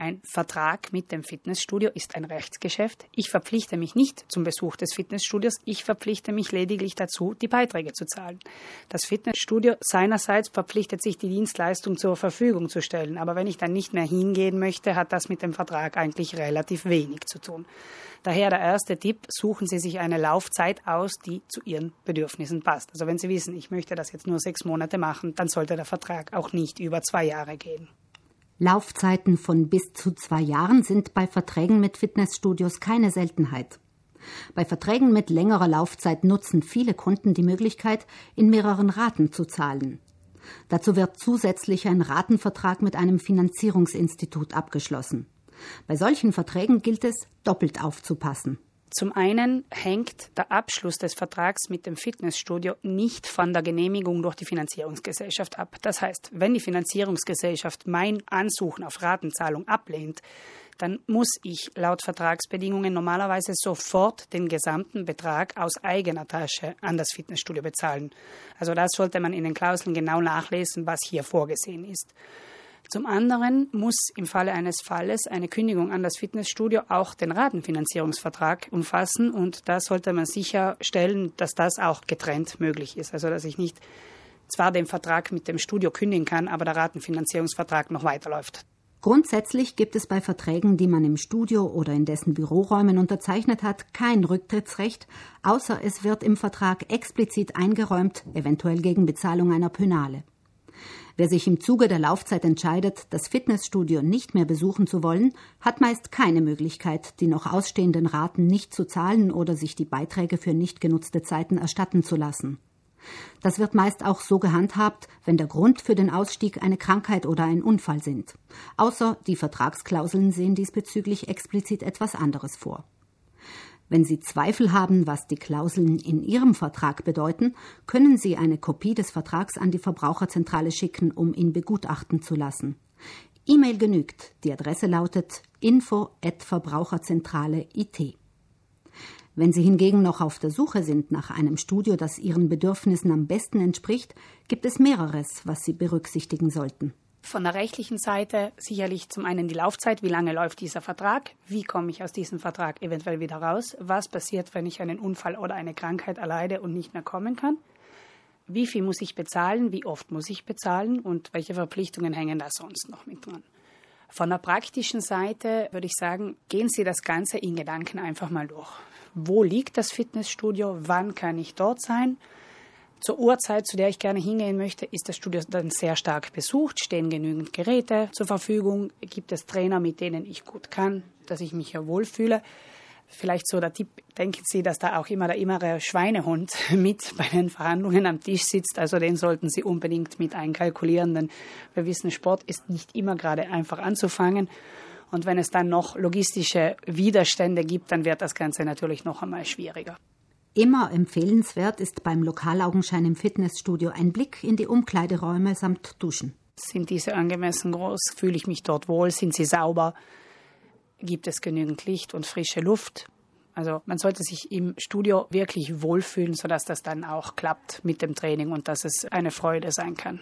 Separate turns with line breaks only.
Ein Vertrag mit dem Fitnessstudio ist ein Rechtsgeschäft. Ich verpflichte mich nicht zum Besuch des Fitnessstudios. Ich verpflichte mich lediglich dazu, die Beiträge zu zahlen. Das Fitnessstudio seinerseits verpflichtet sich, die Dienstleistung zur Verfügung zu stellen. Aber wenn ich dann nicht mehr hingehen möchte, hat das mit dem Vertrag eigentlich relativ wenig zu tun. Daher der erste Tipp, suchen Sie sich eine Laufzeit aus, die zu Ihren Bedürfnissen passt. Also wenn Sie wissen, ich möchte das jetzt nur sechs Monate machen, dann sollte der Vertrag auch nicht über zwei Jahre gehen.
Laufzeiten von bis zu zwei Jahren sind bei Verträgen mit Fitnessstudios keine Seltenheit. Bei Verträgen mit längerer Laufzeit nutzen viele Kunden die Möglichkeit, in mehreren Raten zu zahlen. Dazu wird zusätzlich ein Ratenvertrag mit einem Finanzierungsinstitut abgeschlossen. Bei solchen Verträgen gilt es, doppelt aufzupassen.
Zum einen hängt der Abschluss des Vertrags mit dem Fitnessstudio nicht von der Genehmigung durch die Finanzierungsgesellschaft ab. Das heißt, wenn die Finanzierungsgesellschaft mein Ansuchen auf Ratenzahlung ablehnt, dann muss ich laut Vertragsbedingungen normalerweise sofort den gesamten Betrag aus eigener Tasche an das Fitnessstudio bezahlen. Also das sollte man in den Klauseln genau nachlesen, was hier vorgesehen ist. Zum anderen muss im Falle eines Falles eine Kündigung an das Fitnessstudio auch den Ratenfinanzierungsvertrag umfassen und da sollte man sicherstellen, dass das auch getrennt möglich ist. Also dass ich nicht zwar den Vertrag mit dem Studio kündigen kann, aber der Ratenfinanzierungsvertrag noch weiterläuft.
Grundsätzlich gibt es bei Verträgen, die man im Studio oder in dessen Büroräumen unterzeichnet hat, kein Rücktrittsrecht, außer es wird im Vertrag explizit eingeräumt, eventuell gegen Bezahlung einer Pönale. Wer sich im Zuge der Laufzeit entscheidet, das Fitnessstudio nicht mehr besuchen zu wollen, hat meist keine Möglichkeit, die noch ausstehenden Raten nicht zu zahlen oder sich die Beiträge für nicht genutzte Zeiten erstatten zu lassen. Das wird meist auch so gehandhabt, wenn der Grund für den Ausstieg eine Krankheit oder ein Unfall sind. Außer die Vertragsklauseln sehen diesbezüglich explizit etwas anderes vor. Wenn Sie Zweifel haben, was die Klauseln in Ihrem Vertrag bedeuten, können Sie eine Kopie des Vertrags an die Verbraucherzentrale schicken, um ihn begutachten zu lassen. E-Mail genügt. Die Adresse lautet info@verbraucherzentrale.it. Wenn Sie hingegen noch auf der Suche sind nach einem Studio, das Ihren Bedürfnissen am besten entspricht, gibt es mehreres, was Sie berücksichtigen sollten.
Von der rechtlichen Seite sicherlich zum einen die Laufzeit, wie lange läuft dieser Vertrag, wie komme ich aus diesem Vertrag eventuell wieder raus, was passiert, wenn ich einen Unfall oder eine Krankheit erleide und nicht mehr kommen kann, wie viel muss ich bezahlen, wie oft muss ich bezahlen und welche Verpflichtungen hängen da sonst noch mit dran. Von der praktischen Seite würde ich sagen, gehen Sie das Ganze in Gedanken einfach mal durch. Wo liegt das Fitnessstudio? Wann kann ich dort sein? Zur Uhrzeit, zu der ich gerne hingehen möchte, ist das Studio dann sehr stark besucht, stehen genügend Geräte zur Verfügung, gibt es Trainer, mit denen ich gut kann, dass ich mich hier wohlfühle. Vielleicht so der Tipp, denken Sie, dass da auch immer der innere Schweinehund mit bei den Verhandlungen am Tisch sitzt. Also den sollten Sie unbedingt mit einkalkulieren, denn wir wissen, Sport ist nicht immer gerade einfach anzufangen. Und wenn es dann noch logistische Widerstände gibt, dann wird das Ganze natürlich noch einmal schwieriger.
Immer empfehlenswert ist beim Lokalaugenschein im Fitnessstudio ein Blick in die Umkleideräume samt Duschen.
Sind diese angemessen groß? Fühle ich mich dort wohl? Sind sie sauber? Gibt es genügend Licht und frische Luft? Also man sollte sich im Studio wirklich wohlfühlen, sodass das dann auch klappt mit dem Training und dass es eine Freude sein kann.